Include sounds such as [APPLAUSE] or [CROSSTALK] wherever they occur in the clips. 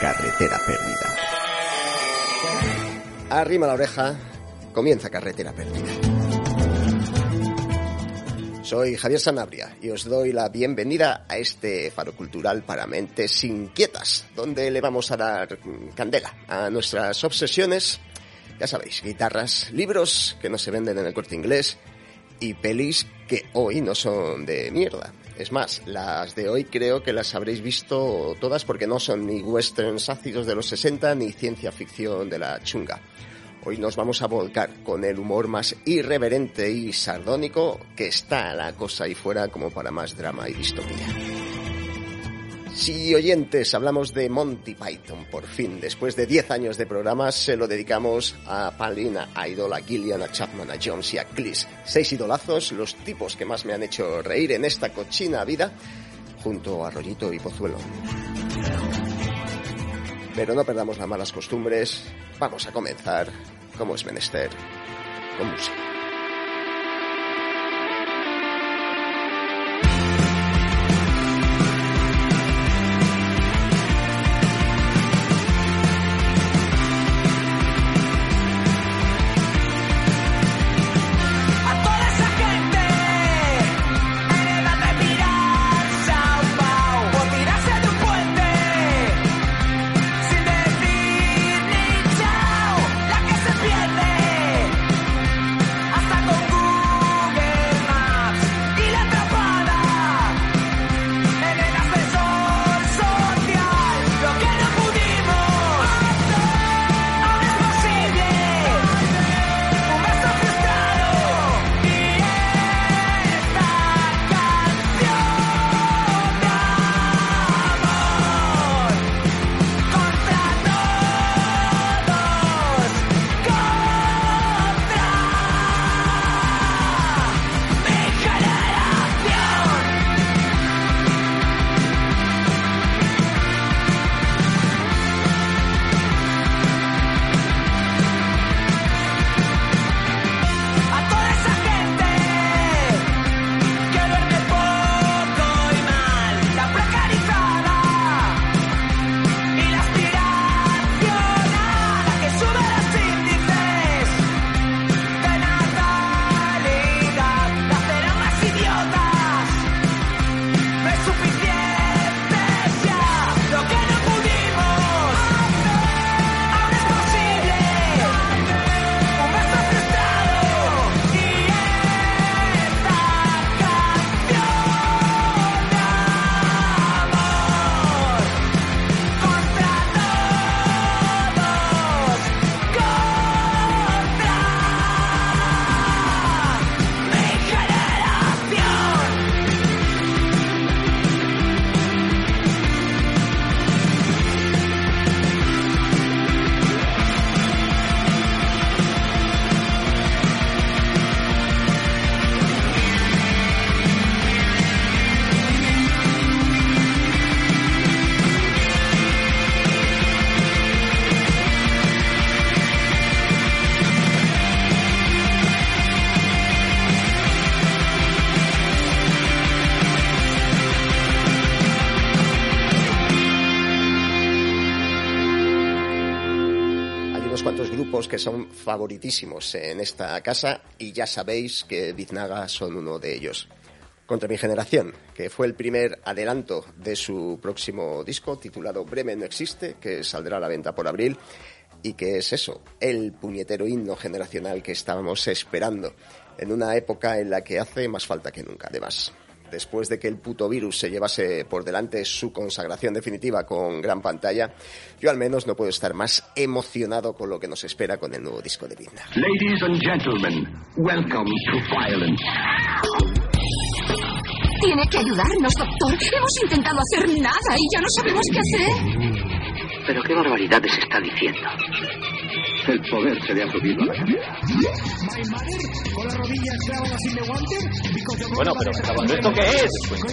Carretera perdida. Arrima la oreja, comienza Carretera perdida. Soy Javier Sanabria y os doy la bienvenida a este faro cultural para mentes inquietas, donde le vamos a dar candela a nuestras obsesiones, ya sabéis, guitarras, libros que no se venden en el corte inglés y pelis que hoy no son de mierda. Es más, las de hoy creo que las habréis visto todas porque no son ni westerns ácidos de los 60 ni ciencia ficción de la chunga. Hoy nos vamos a volcar con el humor más irreverente y sardónico que está la cosa ahí fuera como para más drama y distopía. Si oyentes hablamos de Monty Python, por fin, después de 10 años de programas, se lo dedicamos a Palina, a Idol, a Gillian, a Chapman, a Jones y a Clis. Seis idolazos, los tipos que más me han hecho reír en esta cochina vida, junto a Rollito y Pozuelo. Pero no perdamos las malas costumbres, vamos a comenzar, como es menester, con música. Que son favoritísimos en esta casa y ya sabéis que Biznaga son uno de ellos. Contra mi generación, que fue el primer adelanto de su próximo disco titulado Bremen no existe, que saldrá a la venta por abril y que es eso, el puñetero himno generacional que estábamos esperando en una época en la que hace más falta que nunca, además. Después de que el puto virus se llevase por delante su consagración definitiva con gran pantalla, yo al menos no puedo estar más emocionado con lo que nos espera con el nuevo disco de Biznaga. Ladies and gentlemen, welcome to violence. Tiene que ayudarnos, doctor. Hemos intentado hacer nada y ya no sabemos qué hacer. Pero qué barbaridades está diciendo. El poder se le ha subido a la cabeza. Bueno, pero ¿esto qué es?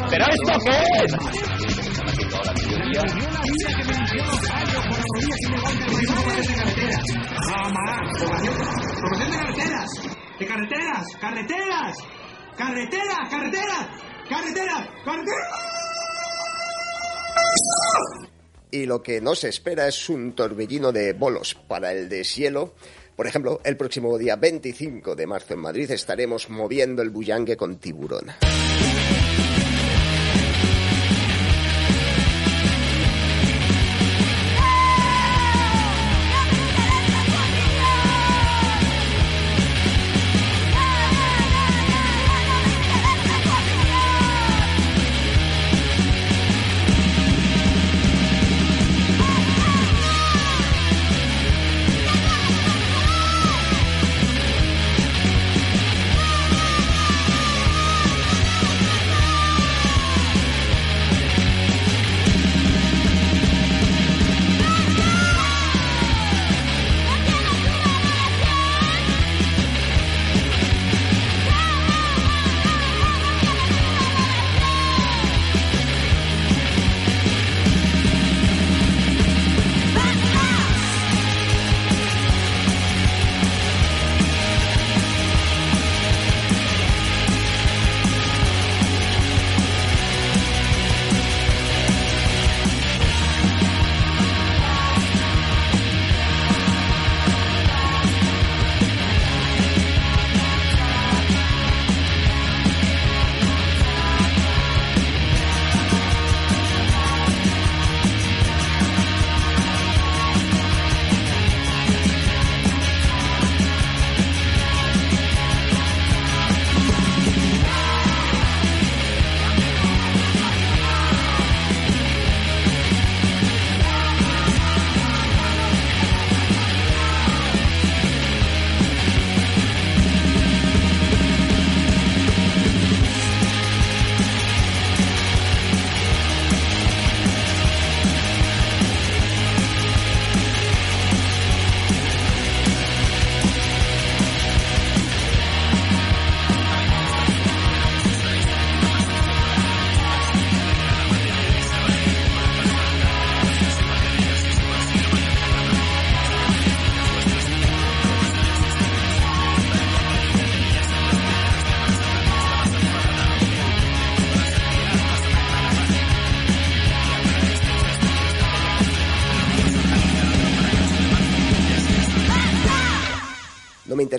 ¿Pero esto qué es? Promoción de carreteras. De carreteras. Carreteras. Carreteras. Carreteras. Carreteras. Carreteras. Y lo que no se espera es un torbellino de bolos para el deshielo. Por ejemplo, el próximo día 25 de marzo en Madrid estaremos moviendo el bullangue con tiburón.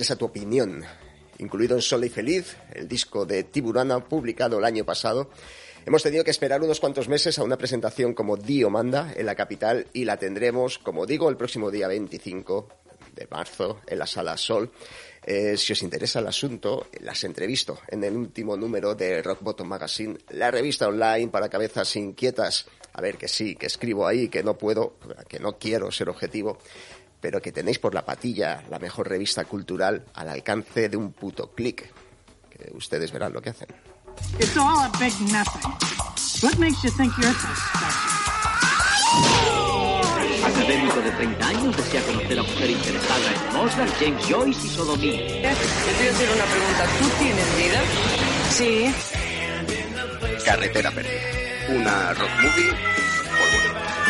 Interesa tu opinión. Incluido en Sola y Feliz, el disco de Tiburana publicado el año pasado, hemos tenido que esperar unos cuantos meses a una presentación como Dio manda en la capital y la tendremos, como digo, el próximo día 25 de marzo en la Sala Sol. Eh, si os interesa el asunto, las entrevisto en el último número de Rock Bottom Magazine, la revista online para cabezas inquietas. A ver, que sí, que escribo ahí, que no puedo, que no quiero ser objetivo, pero que tenéis por la patilla la mejor revista cultural al alcance de un puto clic. Que ustedes verán lo que hacen. It's all a big nothing. What makes you think you're so special? Académico de 30 años desea conocer a mujer interesada en Mozart, James Joyce y sodomía. Te voy a hacer una pregunta. ¿Tú tienes vida? Sí. Carretera Perdida. Una rock movie por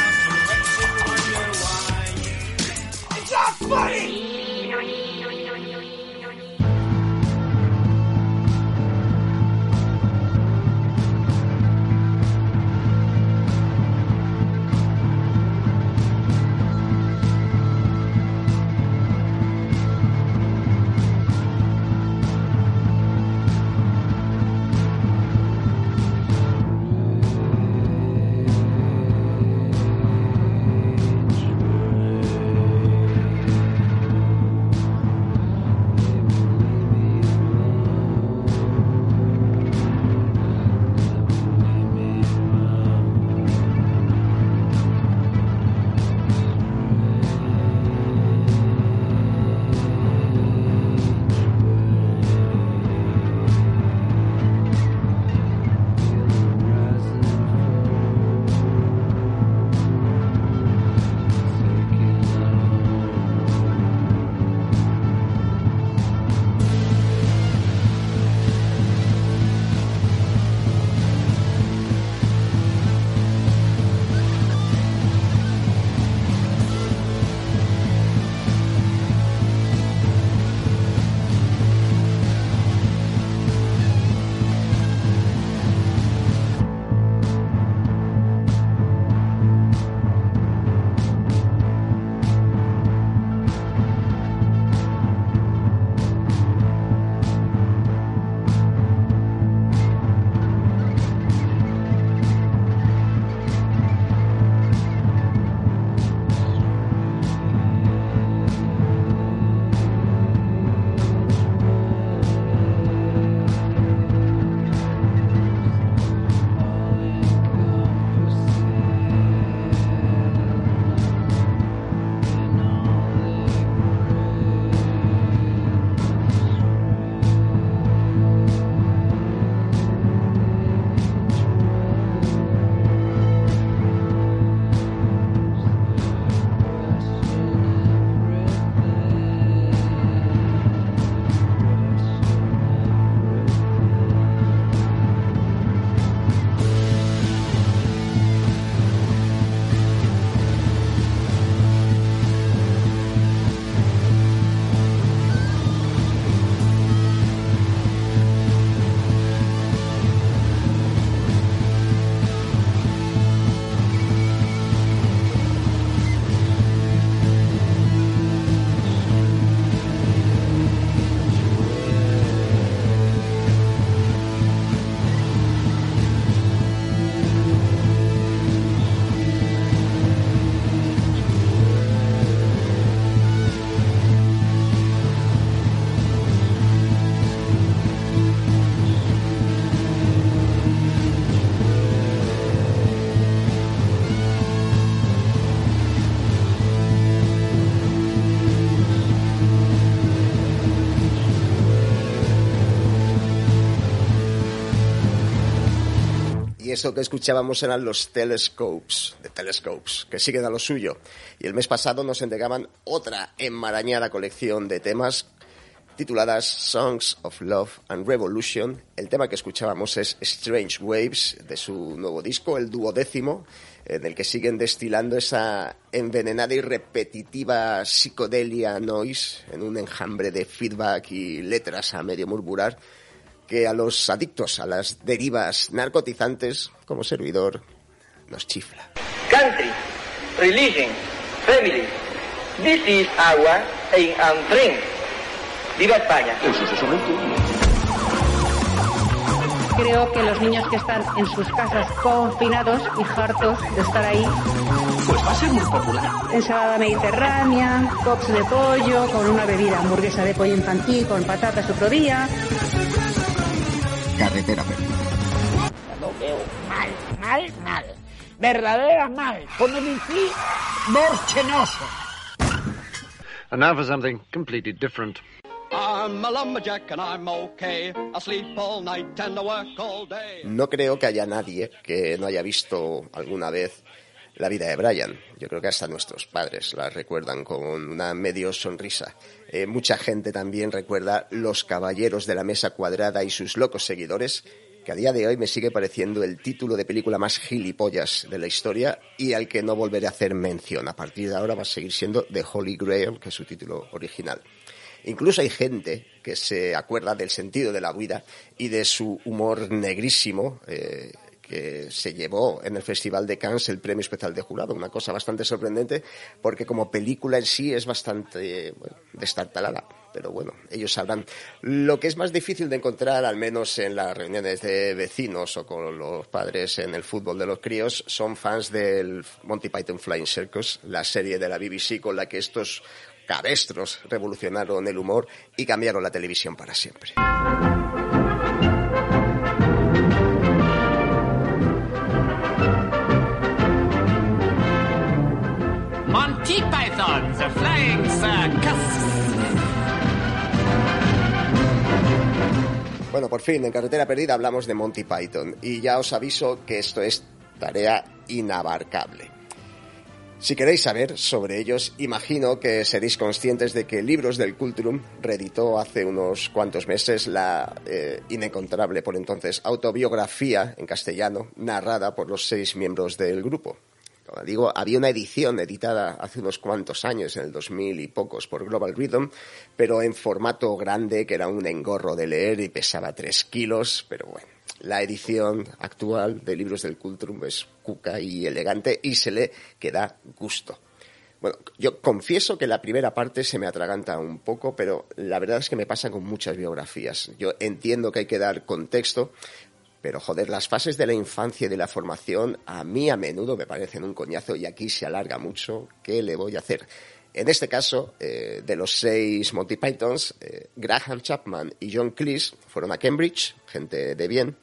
Fighting. Y eso que escuchábamos eran los Telescopes, de Telescopes, que siguen a lo suyo. Y el mes pasado nos entregaban otra enmarañada colección de temas tituladas Songs of Love and Revolution. El tema que escuchábamos es Strange Waves, de su nuevo disco, el duodécimo, en el que siguen destilando esa envenenada y repetitiva psicodelia noise en un enjambre de feedback y letras a medio murmurar que a los adictos a las derivas narcotizantes, como servidor, nos chifla. Country, religion, family. This is our aim and dream. ¡Viva España! Eso se. Creo que los niños que están en sus casas confinados y hartos de estar ahí, Pues va a ser muy popular. ensalada mediterránea, cops de pollo, con una bebida hamburguesa de pollo infantil con patatas otro día, Carretera perdida. Lo veo mal, mal, mal. Verdadera mal. Con el infli morchenoso. And now for something completely different. I'm a lumberjack and I'm okay. I sleep all night and I work all day. No creo que haya nadie que no haya visto alguna vez la vida de Brian. Yo creo que hasta nuestros padres la recuerdan con una medio sonrisa. Eh, mucha gente también recuerda Los Caballeros de la Mesa Cuadrada y sus locos seguidores, que a día de hoy me sigue pareciendo el título de película más gilipollas de la historia y al que no volveré a hacer mención. A partir de ahora va a seguir siendo The Holy Grail, que es su título original. Incluso hay gente que se acuerda del sentido de la vida y de su humor negrísimo, eh, que se llevó en el Festival de Cannes el premio especial de jurado. Una cosa bastante sorprendente porque como película en sí es bastante bueno, destartalada. Pero bueno, ellos sabrán. Lo que es más difícil de encontrar, al menos en las reuniones de vecinos o con los padres en el fútbol de los críos, son fans del Monty Python Flying Circus, la serie de la BBC con la que estos cabestros revolucionaron el humor y cambiaron la televisión para siempre. Bueno, por fin, en Carretera Perdida hablamos de Monty Python y ya os aviso que esto es tarea inabarcable. Si queréis saber sobre ellos, imagino que seréis conscientes de que Libros del Culturum reeditó hace unos cuantos meses la eh, inencontrable por entonces autobiografía en castellano narrada por los seis miembros del grupo. Digo, había una edición editada hace unos cuantos años, en el 2000 y pocos, por Global Rhythm, pero en formato grande, que era un engorro de leer y pesaba tres kilos, pero bueno. La edición actual de Libros del Cultrum es cuca y elegante y se le queda gusto. Bueno, yo confieso que la primera parte se me atraganta un poco, pero la verdad es que me pasa con muchas biografías. Yo entiendo que hay que dar contexto, pero joder, las fases de la infancia y de la formación a mí a menudo me parecen un coñazo y aquí se alarga mucho. ¿Qué le voy a hacer? En este caso, eh, de los seis Monty Pythons, eh, Graham Chapman y John Cleese fueron a Cambridge, gente de bien.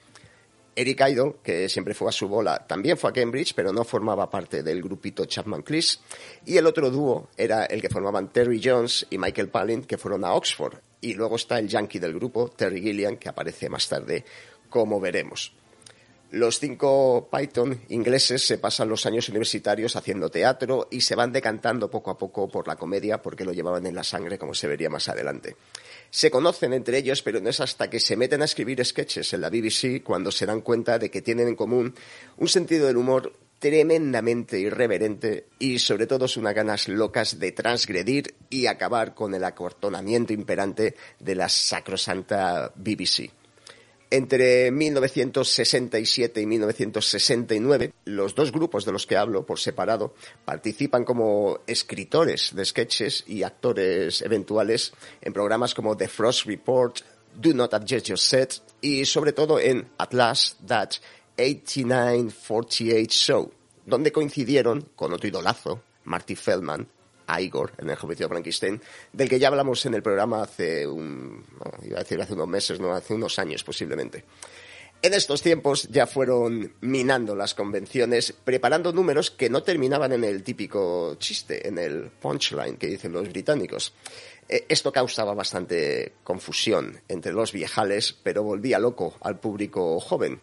Eric Idle, que siempre fue a su bola, también fue a Cambridge, pero no formaba parte del grupito Chapman Cleese. Y el otro dúo era el que formaban Terry Jones y Michael Palin, que fueron a Oxford. Y luego está el yankee del grupo, Terry Gilliam, que aparece más tarde, como veremos. Los cinco Python ingleses se pasan los años universitarios haciendo teatro y se van decantando poco a poco por la comedia porque lo llevaban en la sangre, como se vería más adelante. Se conocen entre ellos, pero no es hasta que se meten a escribir sketches en la BBC cuando se dan cuenta de que tienen en común un sentido del humor tremendamente irreverente y sobre todo unas ganas locas de transgredir y acabar con el acortonamiento imperante de la sacrosanta BBC. Entre 1967 y 1969, los dos grupos de los que hablo por separado participan como escritores de sketches y actores eventuales en programas como The Frost Report, Do Not Adjust Your Set y sobre todo en At Last That 8948 Show, donde coincidieron con otro idolazo, Marty Feldman, Igor en el juicio de Frankenstein, del que ya hablamos en el programa hace un, iba a decir hace unos meses, no, hace unos años posiblemente. En estos tiempos ya fueron minando las convenciones, preparando números que no terminaban en el típico chiste, en el punchline que dicen los británicos. Eh, Esto causaba bastante confusión entre los viejales, pero volvía loco al público joven.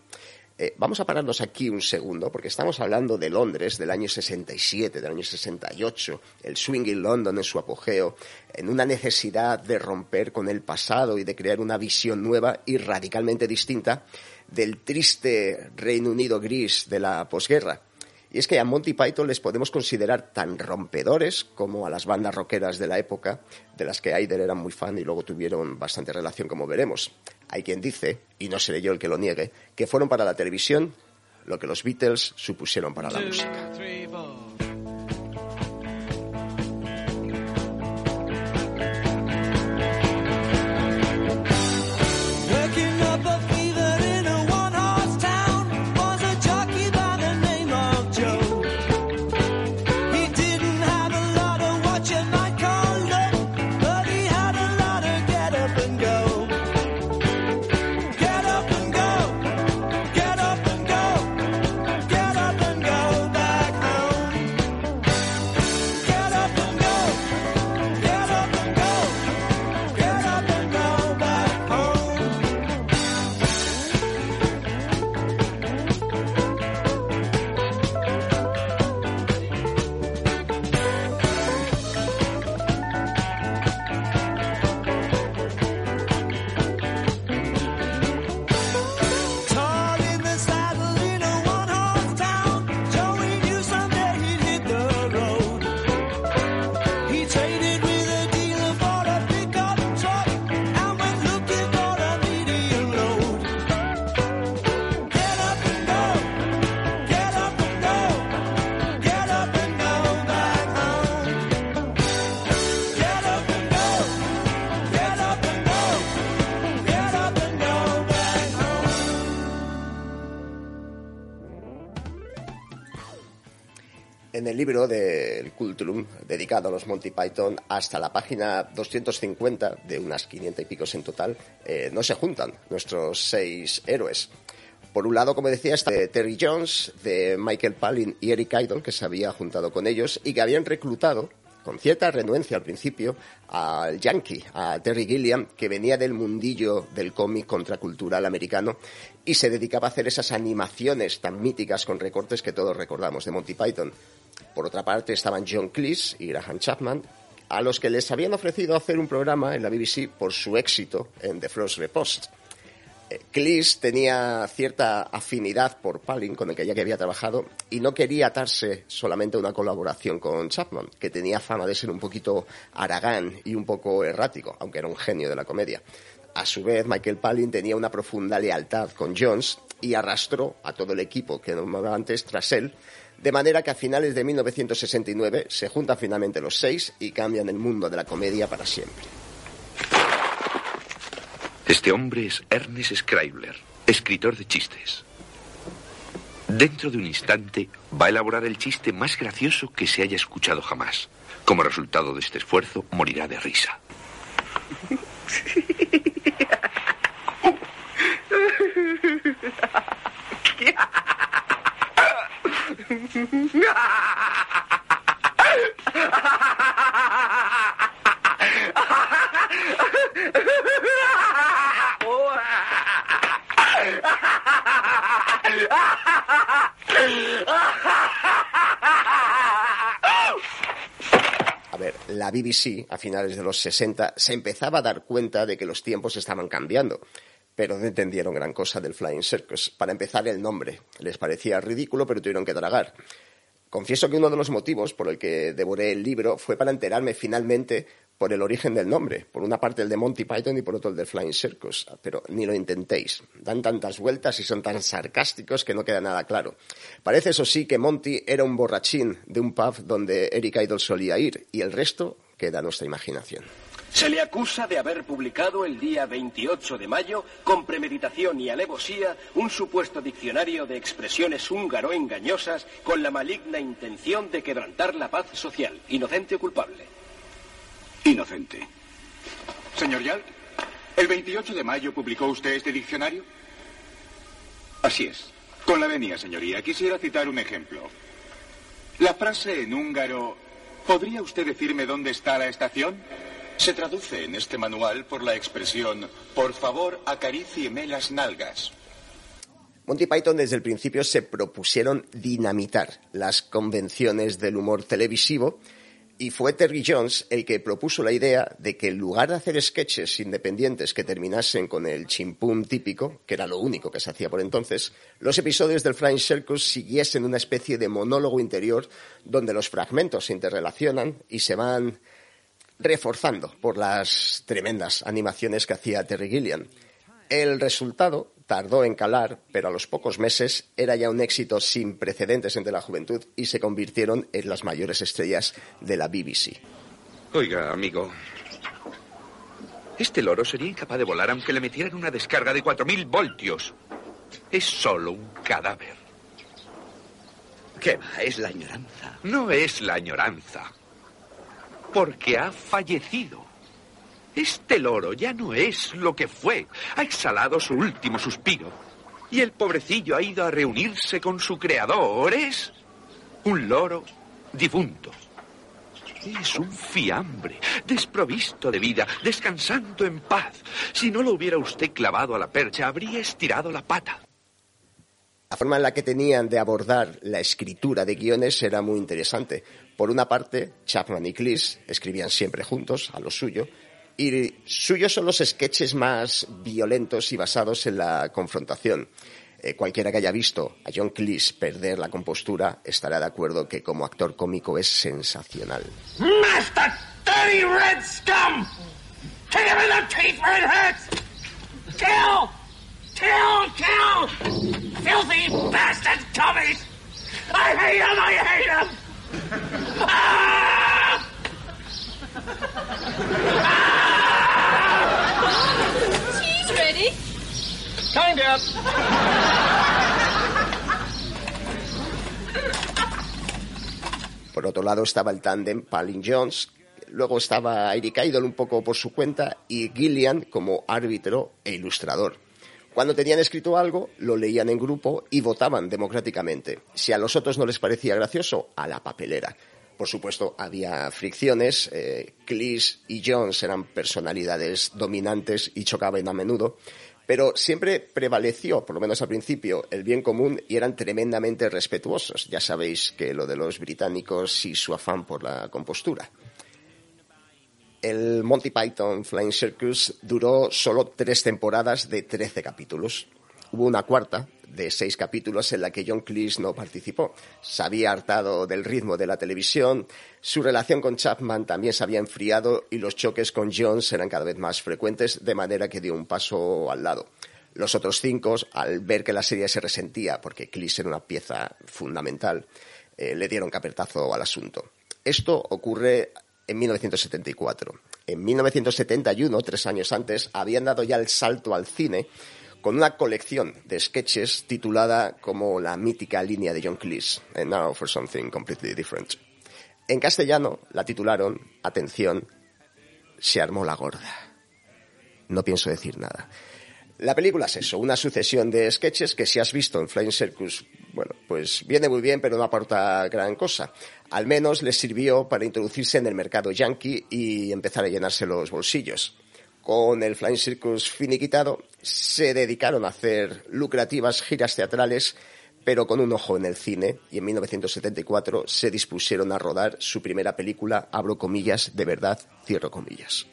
Eh, vamos a pararnos aquí un segundo, porque estamos hablando de Londres del año 67, del año 68, el swing in London en su apogeo, en una necesidad de romper con el pasado y de crear una visión nueva y radicalmente distinta del triste Reino Unido gris de la posguerra. Y es que a Monty Python les podemos considerar tan rompedores como a las bandas rockeras de la época, de las que Aider era muy fan y luego tuvieron bastante relación, como veremos. Hay quien dice, y no seré yo el que lo niegue, que fueron para la televisión lo que los Beatles supusieron para la música. Libro del Culturum, dedicado a los Monty Python, hasta la página 250, de unas 500 y picos en total, eh, no se juntan nuestros seis héroes. Por un lado, como decía, está Terry Jones, de Michael Palin y Eric Idle, que se había juntado con ellos y que habían reclutado, con cierta renuencia al principio, al Yankee, a Terry Gilliam, que venía del mundillo del cómic contracultural americano y se dedicaba a hacer esas animaciones tan míticas con recortes que todos recordamos de Monty Python. Por otra parte estaban John Cleese y Graham Chapman, a los que les habían ofrecido hacer un programa en la BBC por su éxito en The Frost Repost. Cleese tenía cierta afinidad por Palin, con el que ya había trabajado, y no quería atarse solamente a una colaboración con Chapman, que tenía fama de ser un poquito aragán y un poco errático, aunque era un genio de la comedia. A su vez, Michael Palin tenía una profunda lealtad con Jones y arrastró a todo el equipo que nombraba antes tras él, de manera que a finales de 1969 se juntan finalmente los seis y cambian el mundo de la comedia para siempre. Este hombre es Ernest Scribler, escritor de chistes. Dentro de un instante va a elaborar el chiste más gracioso que se haya escuchado jamás. Como resultado de este esfuerzo, morirá de risa. [LAUGHS] A ver, la BBC a finales de los 60 se empezaba a dar cuenta de que los tiempos estaban cambiando, pero no entendieron gran cosa del Flying Circus. Para empezar, el nombre les parecía ridículo, pero tuvieron que tragar. Confieso que uno de los motivos por el que devoré el libro fue para enterarme finalmente por el origen del nombre. Por una parte el de Monty Python y por otro el de Flying Circus. Pero ni lo intentéis. Dan tantas vueltas y son tan sarcásticos que no queda nada claro. Parece, eso sí, que Monty era un borrachín de un pub donde Eric Idle solía ir y el resto queda a nuestra imaginación. Se le acusa de haber publicado el día 28 de mayo, con premeditación y alevosía, un supuesto diccionario de expresiones húngaro-engañosas con la maligna intención de quebrantar la paz social. ¿Inocente o culpable? Inocente. Señor Yalt, ¿el 28 de mayo publicó usted este diccionario? Así es. Con la venia, señoría, quisiera citar un ejemplo. La frase en húngaro, ¿podría usted decirme dónde está la estación? Se traduce en este manual por la expresión, por favor, acarícieme las nalgas. Monty Python desde el principio se propusieron dinamitar las convenciones del humor televisivo y fue Terry Jones el que propuso la idea de que en lugar de hacer sketches independientes que terminasen con el chimpún típico, que era lo único que se hacía por entonces, los episodios del Flying Circus siguiesen una especie de monólogo interior donde los fragmentos se interrelacionan y se van reforzando por las tremendas animaciones que hacía Terry Gilliam. El resultado tardó en calar, pero a los pocos meses era ya un éxito sin precedentes entre la juventud y se convirtieron en las mayores estrellas de la BBC. Oiga, amigo. Este loro sería incapaz de volar aunque le metieran una descarga de 4.000 voltios. Es solo un cadáver. ¿Qué va? Es la añoranza. No es la añoranza. Porque ha fallecido. Este loro ya no es lo que fue. Ha exhalado su último suspiro. Y el pobrecillo ha ido a reunirse con su creador. Es un loro difunto. Es un fiambre, desprovisto de vida, descansando en paz. Si no lo hubiera usted clavado a la percha, habría estirado la pata. La forma en la que tenían de abordar la escritura de guiones era muy interesante. Por una parte, Chapman y Cleese escribían siempre juntos, a lo suyo, y suyos son los sketches más violentos y basados en la confrontación. Eh, cualquiera que haya visto a John Cleese perder la compostura estará de acuerdo que como actor cómico es sensacional. Master dirty red scum! Kill! Kill! Kill! Filthy bastard Tommies! I hate him! I hate him! Ah! Cheese ready? Kind of. Por otro lado estaba el tándem Palin Jones, luego estaba Eric Idle un poco por su cuenta y Gillian como árbitro e ilustrador. Cuando tenían escrito algo, lo leían en grupo y votaban democráticamente. Si a los otros no les parecía gracioso, a la papelera. Por supuesto, había fricciones. Eh, Cleese y Jones eran personalidades dominantes y chocaban a menudo. Pero siempre prevaleció, por lo menos al principio, el bien común y eran tremendamente respetuosos. Ya sabéis que lo de los británicos y su afán por la compostura. El Monty Python Flying Circus duró solo tres temporadas de 13 capítulos. Hubo una cuarta de seis capítulos en la que John Cleese no participó. Se había hartado del ritmo de la televisión, su relación con Chapman también se había enfriado y los choques con Jones eran cada vez más frecuentes, de manera que dio un paso al lado. Los otros cinco, al ver que la serie se resentía, porque Cleese era una pieza fundamental, eh, le dieron capetazo al asunto. Esto ocurre en 1974. En 1971, tres años antes, habían dado ya el salto al cine con una colección de sketches titulada como la mítica línea de John Cleese, And Now for Something Completely Different. En castellano la titularon, atención, Se armó la gorda. No pienso decir nada. La película es eso, una sucesión de sketches que si has visto en Flying Circus, bueno, pues viene muy bien, pero no aporta gran cosa. Al menos les sirvió para introducirse en el mercado yankee y empezar a llenarse los bolsillos. Con el Flying Circus finiquitado, se dedicaron a hacer lucrativas giras teatrales, pero con un ojo en el cine, y en 1974 se dispusieron a rodar su primera película, abro comillas, de verdad, cierro comillas.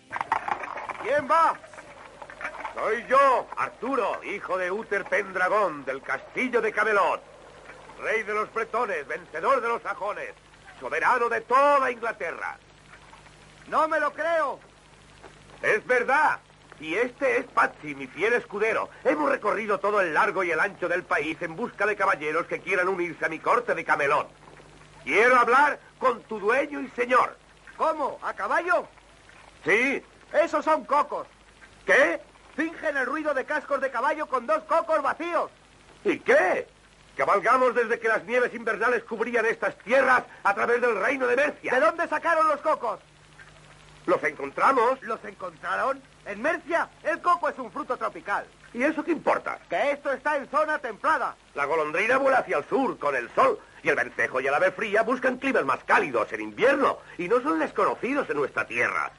¿Quién va? Soy yo, Arturo, hijo de Uther Pendragón, del castillo de Camelot. Rey de los bretones, vencedor de los sajones, soberano de toda Inglaterra. No me lo creo. Es verdad. Y este es Patsy, mi fiel escudero. Hemos recorrido todo el largo y el ancho del país en busca de caballeros que quieran unirse a mi corte de Camelot. Quiero hablar con tu dueño y señor. ¿Cómo? ¿A caballo? Sí. Esos son cocos. ¿Qué? Fingen el ruido de cascos de caballo con dos cocos vacíos. ¿Y qué? Cabalgamos desde que las nieves invernales cubrían estas tierras a través del reino de Mercia. ¿De dónde sacaron los cocos? Los encontramos. ¿Los encontraron? En Mercia, el coco es un fruto tropical. ¿Y eso qué importa? Que esto está en zona templada. La golondrina vuela hacia el sur con el sol y el vencejo y el ave fría buscan climas más cálidos en invierno y no son desconocidos en nuestra tierra.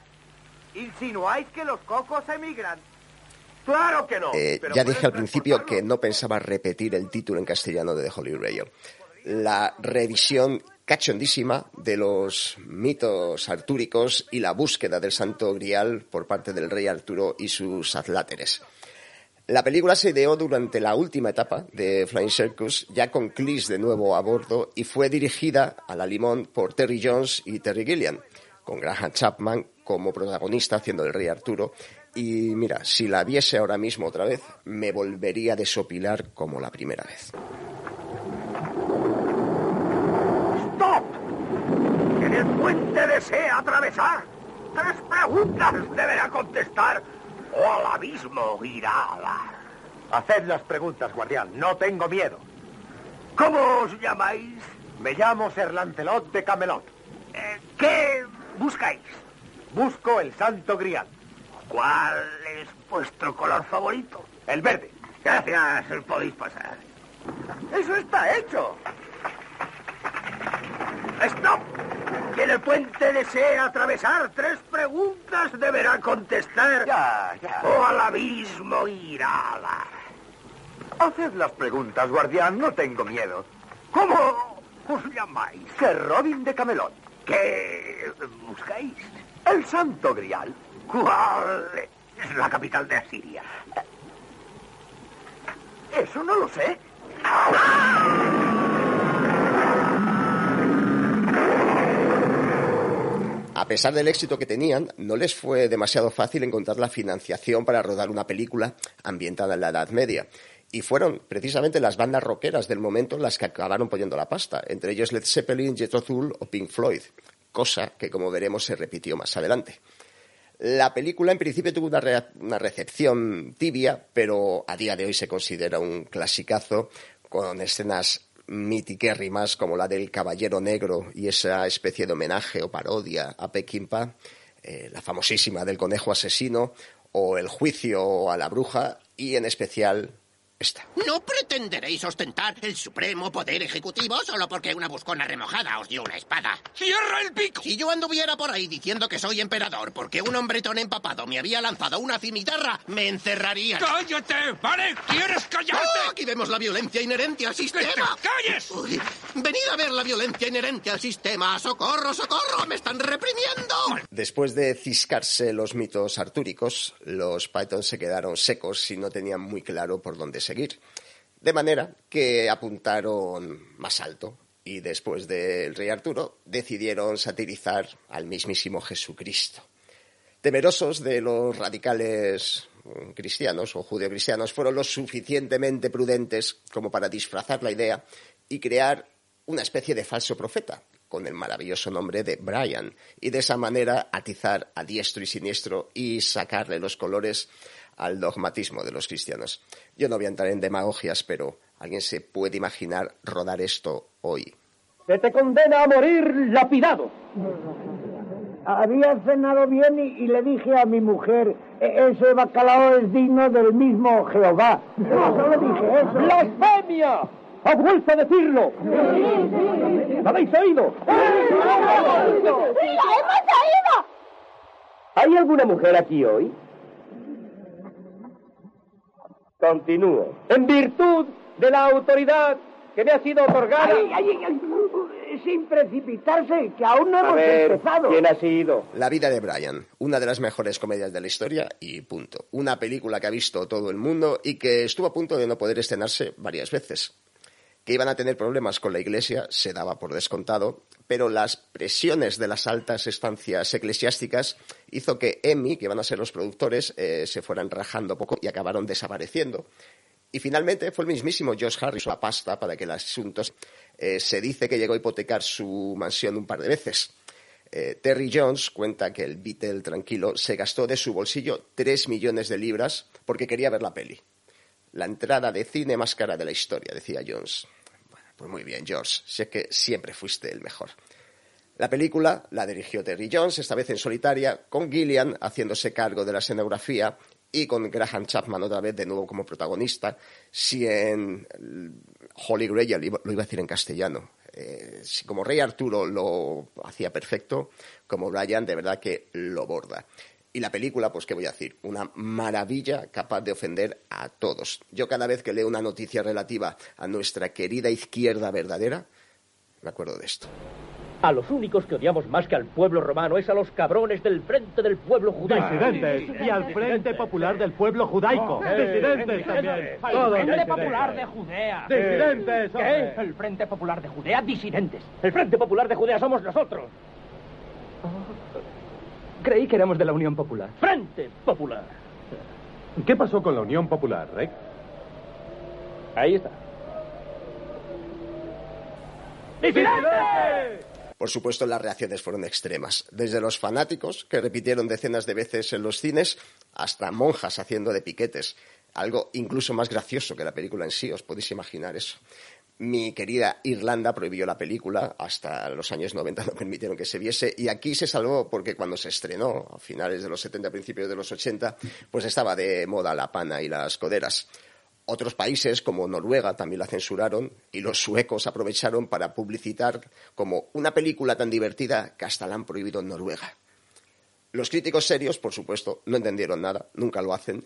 ¿Insinuáis que los cocos emigran? Claro que no. Eh, pero ya dije al principio que no pensaba repetir el título en castellano de The Holy Grail. La revisión cachondísima de los mitos artúricos y la búsqueda del santo grial por parte del rey Arturo y sus adláteres. La película se ideó durante la última etapa de Flying Circus, ya con Cleese de nuevo a bordo, y fue dirigida a la limón por Terry Jones y Terry Gilliam, con Graham Chapman como protagonista haciendo el rey Arturo. Y mira, si la viese ahora mismo otra vez, me volvería a desopilar como la primera vez. ¡Stop! ¿En el puente desea atravesar? Tres preguntas deberá contestar o al abismo irá a dar. Haced las preguntas, guardián. No tengo miedo. ¿Cómo os llamáis? Me llamo Ser Lancelot de Camelot. Eh, ¿Qué buscáis? Busco el Santo Grial. ¿Cuál es vuestro color favorito? El verde. Gracias, podéis pasar. Eso está hecho. ¡Stop! Quien el puente desea atravesar tres preguntas deberá contestar. Ya, ya. O al abismo irá. Haced las preguntas, guardián, no tengo miedo. ¿Cómo os llamáis? Ser Robin de Camelot. ¿Qué buscáis? El Santo Grial. ¿Cuál es la capital de Asiria? Eso no lo sé. A pesar del éxito que tenían, no les fue demasiado fácil encontrar la financiación para rodar una película ambientada en la Edad Media. Y fueron precisamente las bandas rockeras del momento las que acabaron poniendo la pasta, entre ellos Led Zeppelin, Jethro Tull o Pink Floyd, cosa que, como veremos, se repitió más adelante. La película en principio tuvo una, una recepción tibia, pero a día de hoy se considera un clasicazo con escenas mitiquérrimas como la del Caballero Negro y esa especie de homenaje o parodia a Peckinpah, eh, la famosísima del Conejo Asesino o el juicio a la bruja y en especial esta. No pretenderéis ostentar el supremo poder ejecutivo solo porque una buscona remojada os dio una espada. ¡Cierra el pico! Si yo anduviera por ahí diciendo que soy emperador porque un hombretón empapado me había lanzado una cimitarra, me encerrarían. ¡Cállate! ¿Vale? ¿Quieres callarte? ¡Oh! aquí vemos la violencia inherente al sistema. te calles! Uy, venid a ver la violencia inherente al sistema. ¡Socorro, socorro! ¡Me están reprimiendo! Después de ciscarse los mitos artúricos, los Pythons se quedaron secos y no tenían muy claro por dónde seguir. De manera que apuntaron más alto y después del rey Arturo decidieron satirizar al mismísimo Jesucristo. Temerosos de los radicales mm, cristianos o judeocristianos, fueron lo suficientemente prudentes como para disfrazar la idea y crear una especie de falso profeta con el maravilloso nombre de Brian y de esa manera atizar a diestro y siniestro y sacarle los colores al dogmatismo de los cristianos. Yo no voy a entrar en demagogias, pero ¿alguien se puede imaginar rodar esto hoy? Se te condena a morir lapidado. Había cenado bien y, y le dije a mi mujer, "E- ese bacalao es digno del mismo Jehová. Yo solo dije eso. ¡Blasfemia! ¡Ha vuelto a decirlo! ¿Lo habéis oído? ¡Sí, lo hemos oído! ¿Hay alguna mujer aquí hoy? Continúo. En virtud de la autoridad que me ha sido otorgada. Ay, ay, ay, ay, sin precipitarse, que aún no A hemos ver, empezado. ¿quién ha sido? La vida de Brian, una de las mejores comedias de la historia y punto. Una película que ha visto todo el mundo y que estuvo a punto de no poder estrenarse varias veces. Que iban a tener problemas con la iglesia se daba por descontado, pero las presiones de las altas estancias eclesiásticas hizo que Emmy, que van a ser los productores, eh, se fueran rajando poco y acabaron desapareciendo. Y finalmente fue el mismísimo Josh Harris la pasta para que el asunto eh, se dice que llegó a hipotecar su mansión un par de veces. Eh, Terry Jones cuenta que el Beatle tranquilo se gastó de su bolsillo 3 millones de libras porque quería ver la peli. La entrada de cine más cara de la historia, decía Jones. Pues muy bien, George, sé que siempre fuiste el mejor. La película la dirigió Terry Jones, esta vez en solitaria, con Gillian haciéndose cargo de la escenografía y con Graham Chapman otra vez de nuevo como protagonista. Si en Holy Grail, lo iba a decir en castellano, eh, como Rey Arturo lo hacía perfecto, como Brian de verdad que lo borda. Y la película, pues qué voy a decir, una maravilla capaz de ofender a todos. Yo cada vez que leo una noticia relativa a nuestra querida izquierda verdadera, me acuerdo de esto. A los únicos que odiamos más que al pueblo romano es a los cabrones del Frente del Pueblo Judaico. Disidentes. Y al Frente Popular del Pueblo Judaico. Disidentes también. El Frente disidentes. Popular de Judea. Disidentes, ¿Qué? El Frente Popular de Judea, disidentes. El Frente Popular de Judea somos nosotros. Creí que éramos de la Unión Popular. Frente Popular. ¿Qué pasó con la Unión Popular, Rex? Ahí está. ¡Disidentes! Por supuesto, las reacciones fueron extremas. Desde los fanáticos, que repitieron decenas de veces en los cines, hasta monjas haciendo de piquetes. Algo incluso más gracioso que la película en sí, os podéis imaginar eso. Mi querida Irlanda prohibió la película, hasta los años 90 no permitieron que se viese, y aquí se salvó porque cuando se estrenó, a finales de los 70, principios de los 80, pues estaba de moda la pana y las coderas. Otros países, como Noruega, también la censuraron y los suecos aprovecharon para publicitar como una película tan divertida que hasta la han prohibido en Noruega. Los críticos serios, por supuesto, no entendieron nada, nunca lo hacen,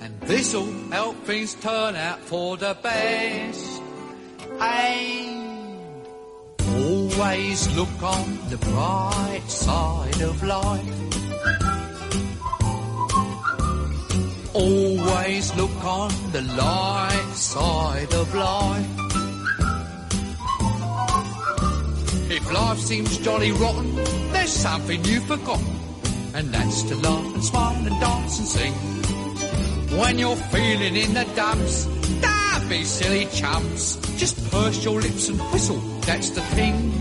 And this'll help things turn out for the best. And always look on the bright side of life. Always look on the light side of life. If life seems jolly rotten, there's something you've forgotten. And that's to laugh and smile and dance and sing. When you're feeling in the dumps, don't be silly chumps. Just purse your lips and whistle, that's the thing.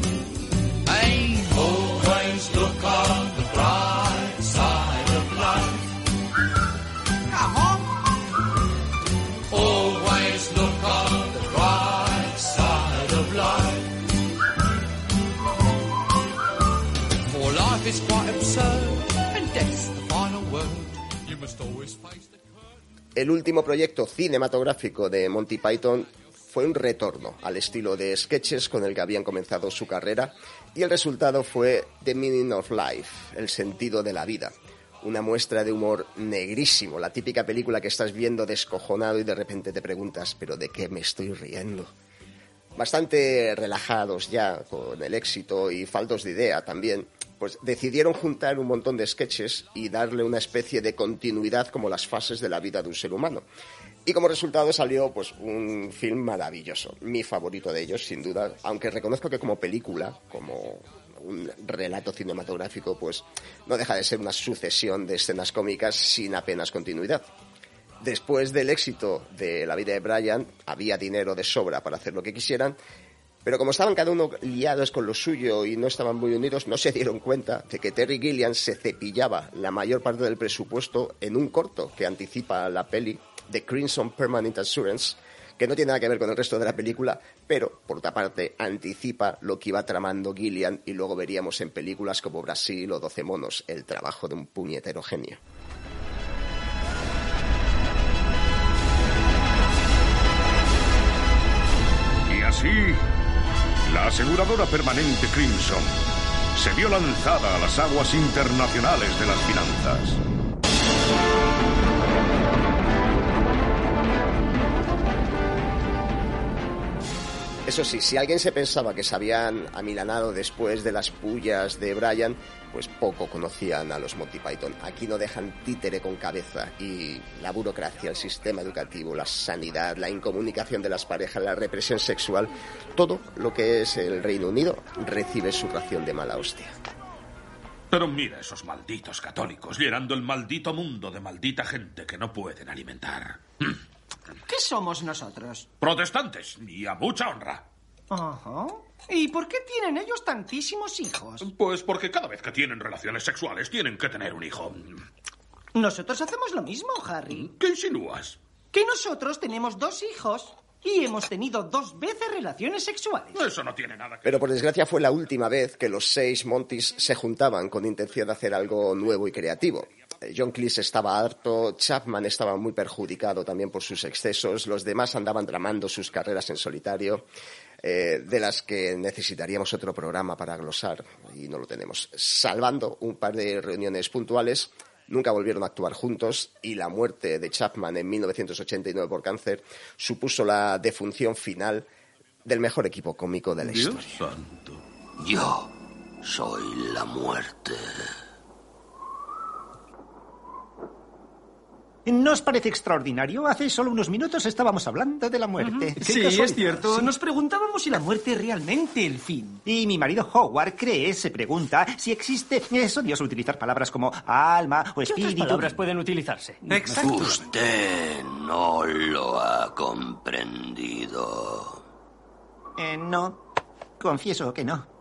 Hey, always look on the bright side of life. Come on. Always look on the bright side of life. For life is quite absurd, and death's the final word. You must always face the El último proyecto cinematográfico de Monty Python fue un retorno al estilo de sketches con el que habían comenzado su carrera y el resultado fue The Meaning of Life, el sentido de la vida. Una muestra de humor negrísimo, la típica película que estás viendo descojonado y de repente te preguntas, ¿pero de qué me estoy riendo? Bastante relajados ya con el éxito y faltos de idea también, pues decidieron juntar un montón de sketches y darle una especie de continuidad como las fases de la vida de un ser humano. Y como resultado salió pues un film maravilloso, mi favorito de ellos sin duda, aunque reconozco que como película, como un relato cinematográfico, pues no deja de ser una sucesión de escenas cómicas sin apenas continuidad. Después del éxito de la vida de Brian, había dinero de sobra para hacer lo que quisieran, pero como estaban cada uno liados con lo suyo y no estaban muy unidos, no se dieron cuenta de que Terry Gilliam se cepillaba la mayor parte del presupuesto en un corto que anticipa la peli de Crimson Permanent Assurance, que no tiene nada que ver con el resto de la película, pero por otra parte anticipa lo que iba tramando Gillian y luego veríamos en películas como Brasil o Doce monos el trabajo de un puñetero genio. Y así, la aseguradora permanente Crimson se vio lanzada a las aguas internacionales de las finanzas. Eso sí, si alguien se pensaba que se habían amilanado después de las pullas de Brian, pues poco conocían a los Monty Python. Aquí no dejan títere con cabeza y la burocracia, el sistema educativo, la sanidad, la incomunicación de las parejas, la represión sexual, todo lo que es el Reino Unido recibe su ración de mala hostia. Pero mira esos malditos católicos llenando el maldito mundo de maldita gente que no pueden alimentar. ¿Qué somos nosotros? Protestantes, y a mucha honra. Ajá. ¿Y por qué tienen ellos tantísimos hijos? Pues porque cada vez que tienen relaciones sexuales tienen que tener un hijo. Nosotros hacemos lo mismo, Harry. ¿Qué insinúas? Que nosotros tenemos dos hijos y hemos tenido dos veces relaciones sexuales. Eso no tiene nada que Pero por desgracia fue la última vez que los seis Montys se juntaban con intención de hacer algo nuevo y creativo. John Cleese estaba harto, Chapman estaba muy perjudicado también por sus excesos, los demás andaban tramando sus carreras en solitario, eh, de las que necesitaríamos otro programa para glosar, y no lo tenemos. Salvando un par de reuniones puntuales, nunca volvieron a actuar juntos y la muerte de Chapman en 1989 por cáncer supuso la defunción final del mejor equipo cómico de la Dios historia. santo. Yo soy la muerte. ¿No os parece extraordinario? Hace solo unos minutos estábamos hablando de la muerte. Qué Sí, casualidad. es cierto. Sí. Nos preguntábamos si la muerte es realmente el fin. Y mi marido Howard cree, se pregunta, si existe... Es odioso utilizar palabras como alma o espíritu. palabras pueden utilizarse? Usted no lo ha comprendido. Eh, no, confieso que no.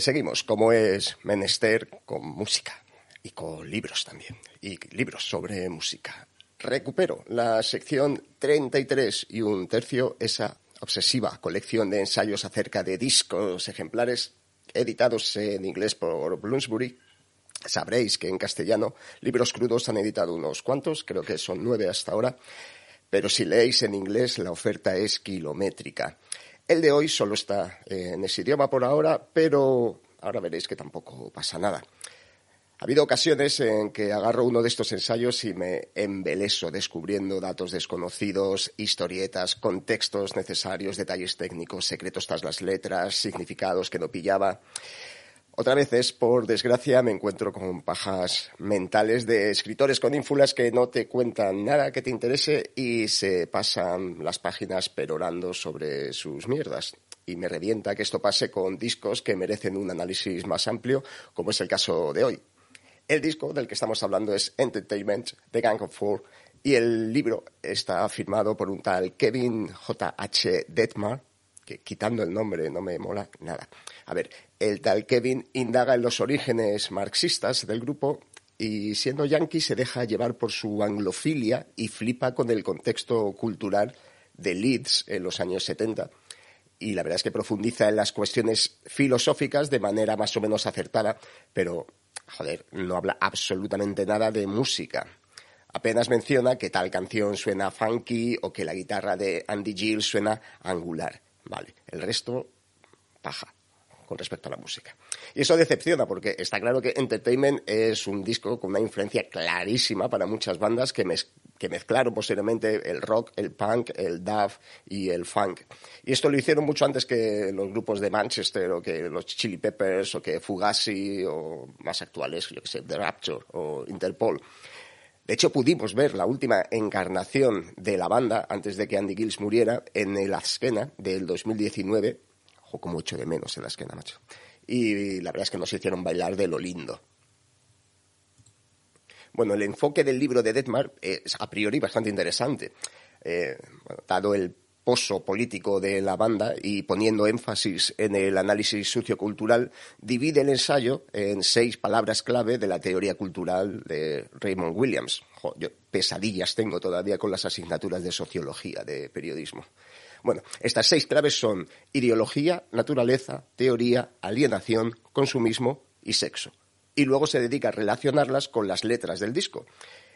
Eh, seguimos, como es menester, con música y con libros también, y libros sobre música. Recupero la sección 33 y un tercio, esa obsesiva colección de ensayos acerca de discos ejemplares editados en inglés por Bloomsbury. Sabréis que en castellano libros crudos han editado unos cuantos, creo que son nueve hasta ahora. pero si leéis en inglés la oferta es kilométrica. El de hoy solo está eh, en ese idioma por ahora, pero ahora veréis que tampoco pasa nada. Ha habido ocasiones en que agarro uno de estos ensayos y me embeleso descubriendo datos desconocidos, historietas, contextos necesarios, detalles técnicos, secretos tras las letras, significados que no pillaba. Otras veces, por desgracia, me encuentro con pajas mentales de escritores con ínfulas que no te cuentan nada que te interese y se pasan las páginas perorando sobre sus mierdas. Y me revienta que esto pase con discos que merecen un análisis más amplio, como es el caso de hoy. El disco del que estamos hablando es Entertainment, The Gang of Four, y el libro está firmado por un tal Kevin J.H. Detmar, quitando el nombre no me mola nada. A ver, el tal Kevin indaga en los orígenes marxistas del grupo y siendo yankee se deja llevar por su anglofilia y flipa con el contexto cultural de Leeds en los años 70. Y la verdad es que profundiza en las cuestiones filosóficas de manera más o menos acertada, pero, joder, no habla absolutamente nada de música. Apenas menciona que tal canción suena funky o que la guitarra de Andy Gill suena angular. Vale, el resto, paja con respecto a la música. Y eso decepciona porque está claro que Entertainment es un disco con una influencia clarísima para muchas bandas que, mez que mezclaron posteriormente el rock, el punk, el dub y el funk. Y esto lo hicieron mucho antes que los grupos de Manchester o que los Chili Peppers o que Fugazi o más actuales, yo que sé, The Rapture o Interpol. De hecho, pudimos ver la última encarnación de la banda antes de que Andy Gills muriera en el Azkena del 2019 o como echo de menos en la esquena, macho. Y la verdad es que nos hicieron bailar de lo lindo. Bueno, el enfoque del libro de Detmar es a priori bastante interesante. Eh, dado el político de la banda y poniendo énfasis en el análisis sociocultural, divide el ensayo en seis palabras clave de la teoría cultural de Raymond Williams. Yo pesadillas tengo todavía con las asignaturas de sociología, de periodismo. Bueno, estas seis claves son ideología, naturaleza, teoría, alienación, consumismo y sexo. Y luego se dedica a relacionarlas con las letras del disco.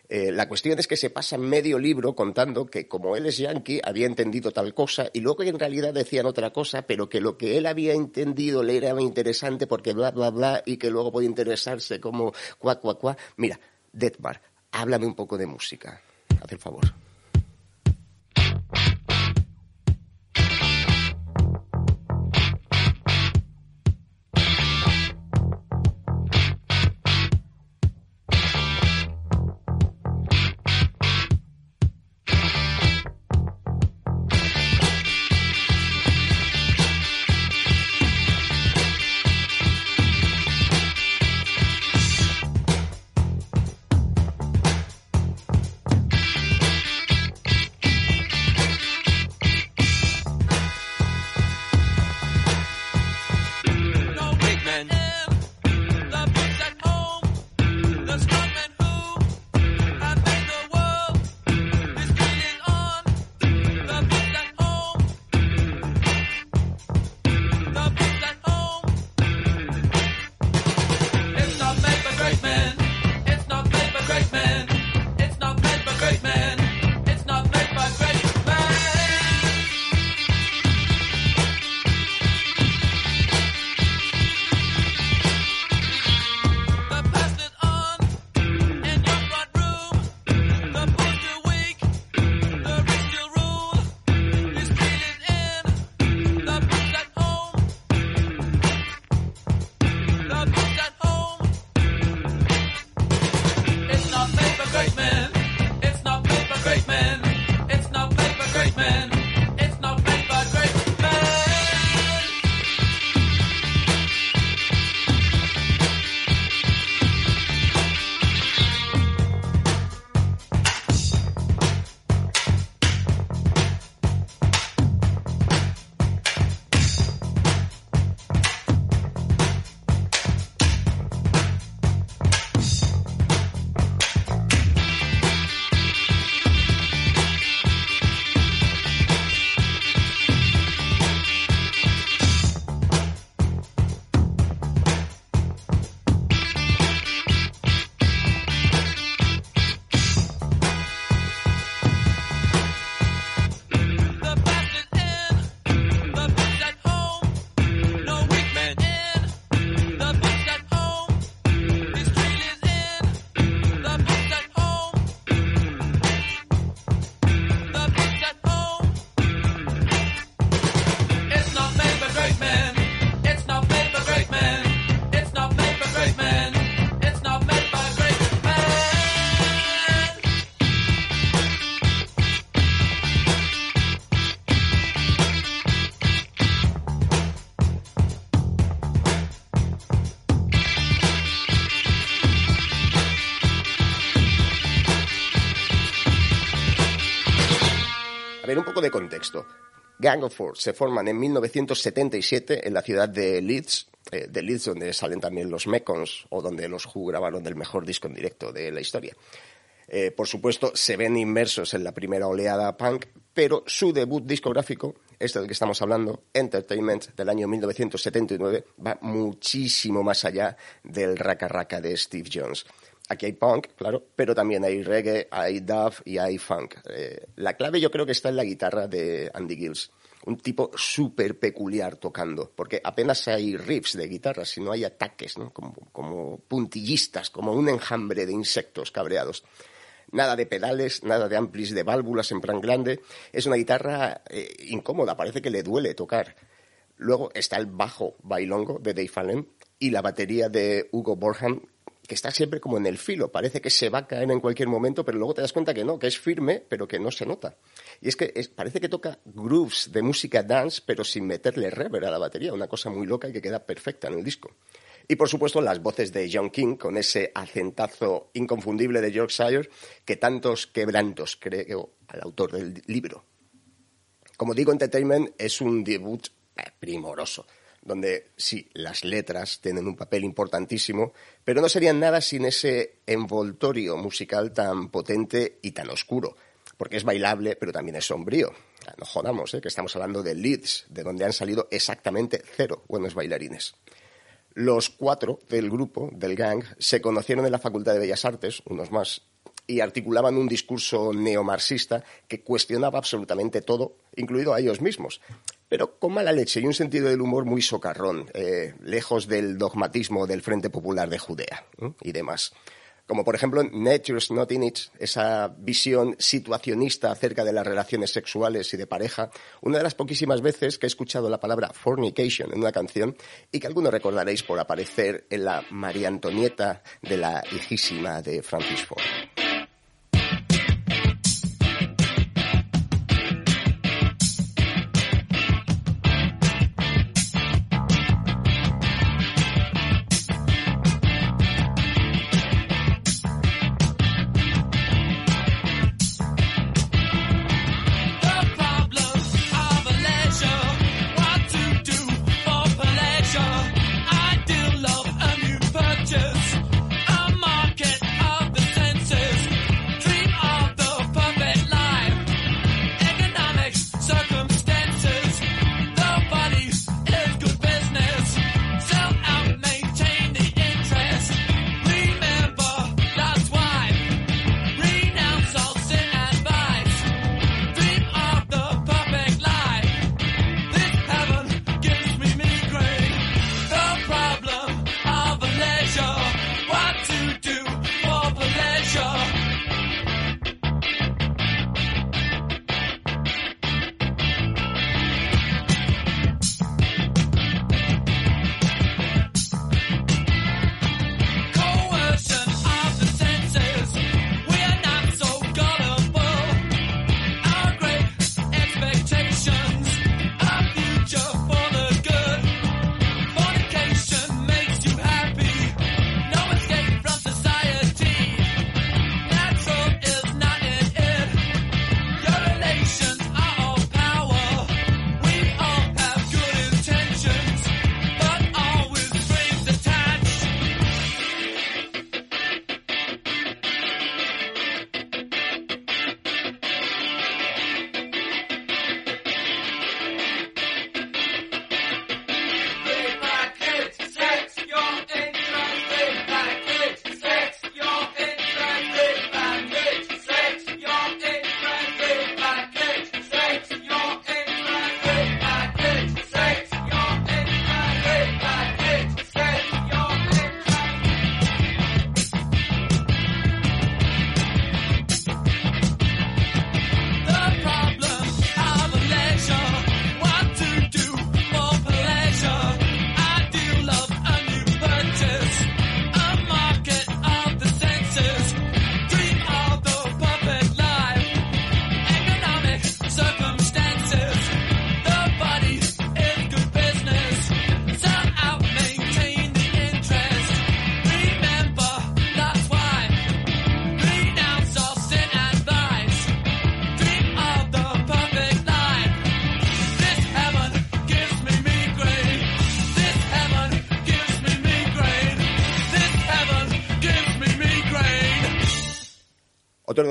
Eh, la cuestión es que se pasa medio libro contando que como él es yankee había entendido tal cosa y luego en realidad decían otra cosa, pero que lo que él había entendido le era interesante porque bla, bla, bla y que luego podía interesarse como cuá, cuá, cuá. Mira, Detmar, háblame un poco de música. Haz el favor. Gang of Four se forman en 1977 en la ciudad de Leeds, eh, de Leeds donde salen también los Mekons o donde los Who grabaron el mejor disco en directo de la historia. Eh, por supuesto, se ven inmersos en la primera oleada punk, pero su debut discográfico, este del que estamos hablando, Entertainment, del año 1979, va muchísimo más allá del raca raca de Steve Jones. Aquí hay punk, claro, pero también hay reggae, hay dub y hay funk. Eh, la clave yo creo que está en la guitarra de Andy Gills. Un tipo súper peculiar tocando, porque apenas hay riffs de guitarra, sino hay ataques, ¿no? como, como puntillistas, como un enjambre de insectos cabreados. Nada de pedales, nada de amplis de válvulas en plan grande. Es una guitarra eh, incómoda, parece que le duele tocar. Luego está el bajo bailongo de Dave Allen y la batería de Hugo Borham, que está siempre como en el filo. Parece que se va a caer en cualquier momento, pero luego te das cuenta que no, que es firme, pero que no se nota. Y es que es- parece que toca grooves de música dance, pero sin meterle reverb a la batería. Una cosa muy loca y que queda perfecta en el disco. Y por supuesto las voces de John King con ese acentazo inconfundible de Yorkshire que tantos quebrantos creo al autor del libro. Como digo, Entertainment es un debut eh, primoroso, donde sí, las letras tienen un papel importantísimo, pero no serían nada sin ese envoltorio musical tan potente y tan oscuro, porque es bailable, pero también es sombrío. No jodamos, ¿eh? que estamos hablando de Leeds, de donde han salido exactamente cero buenos bailarines. Los cuatro del grupo, del gang, se conocieron en la Facultad de Bellas Artes, unos más, y articulaban un discurso neomarxista que cuestionaba absolutamente todo, incluido a ellos mismos, pero con mala leche y un sentido del humor muy socarrón, eh, lejos del dogmatismo del Frente Popular de Judea ¿eh? y demás. Como por ejemplo Nature's Not in It, esa visión situacionista acerca de las relaciones sexuales y de pareja, una de las poquísimas veces que he escuchado la palabra fornication en una canción y que algunos recordaréis por aparecer en la María Antonieta de la hijísima de Francis Ford.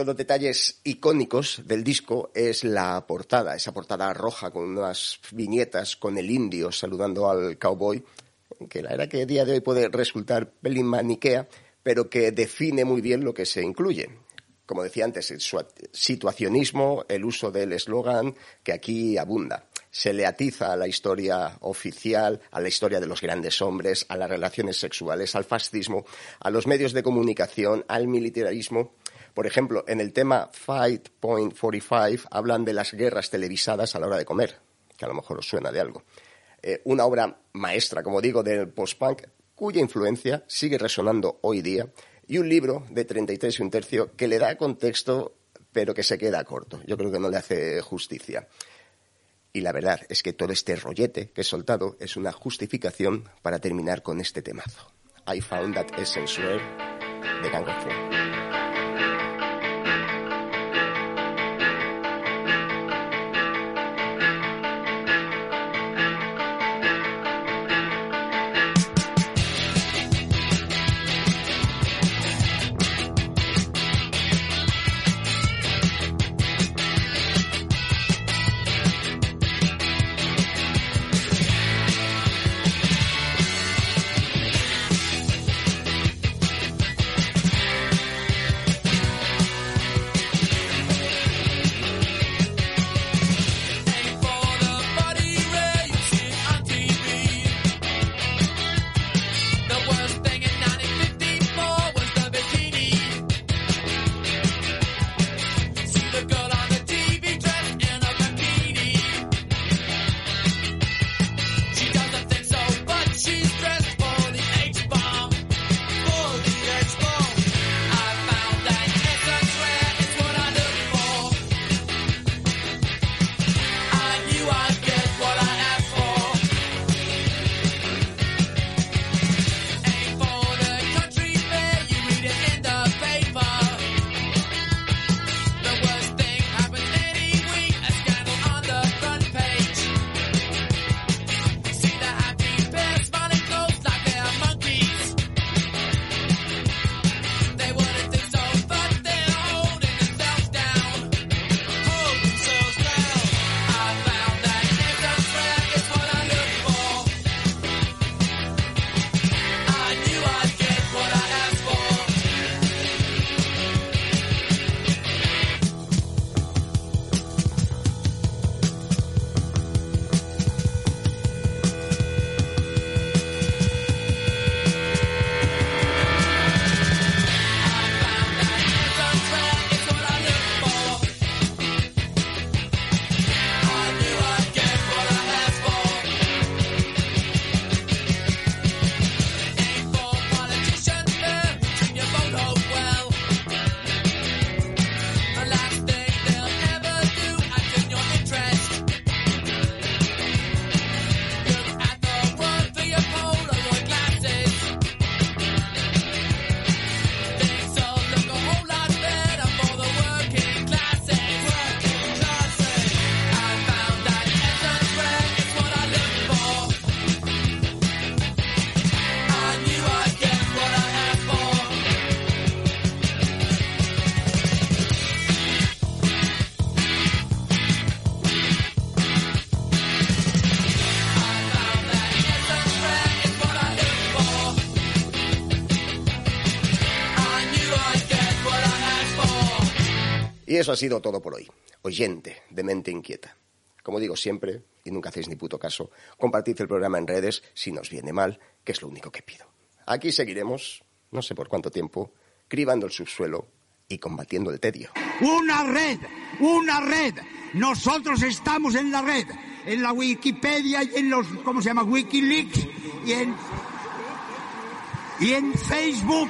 De los detalles icónicos del disco es la portada, esa portada roja con unas viñetas con el indio saludando al cowboy, que la verdad que a día de hoy puede resultar pelín maniquea, pero que define muy bien lo que se incluye. Como decía antes, el situacionismo, el uso del eslogan que aquí abunda. Se le atiza a la historia oficial, a la historia de los grandes hombres, a las relaciones sexuales, al fascismo, a los medios de comunicación, al militarismo. Por ejemplo, en el tema Fight Point 45 hablan de las guerras televisadas a la hora de comer, que a lo mejor os suena de algo. Eh, una obra maestra, como digo, del post-punk, cuya influencia sigue resonando hoy día, y un libro de 33 y un tercio que le da contexto, pero que se queda corto. Yo creo que no le hace justicia. Y la verdad es que todo este rollete que he soltado es una justificación para terminar con este temazo. I found that essence rare de Gang of eso ha sido todo por hoy. Oyente de mente inquieta. Como digo siempre, y nunca hacéis ni puto caso, compartid el programa en redes si nos viene mal, que es lo único que pido. Aquí seguiremos, no sé por cuánto tiempo, cribando el subsuelo y combatiendo el tedio. Una red, una red. Nosotros estamos en la red, en la Wikipedia y en los, ¿cómo se llama? Wikileaks y en, y en Facebook.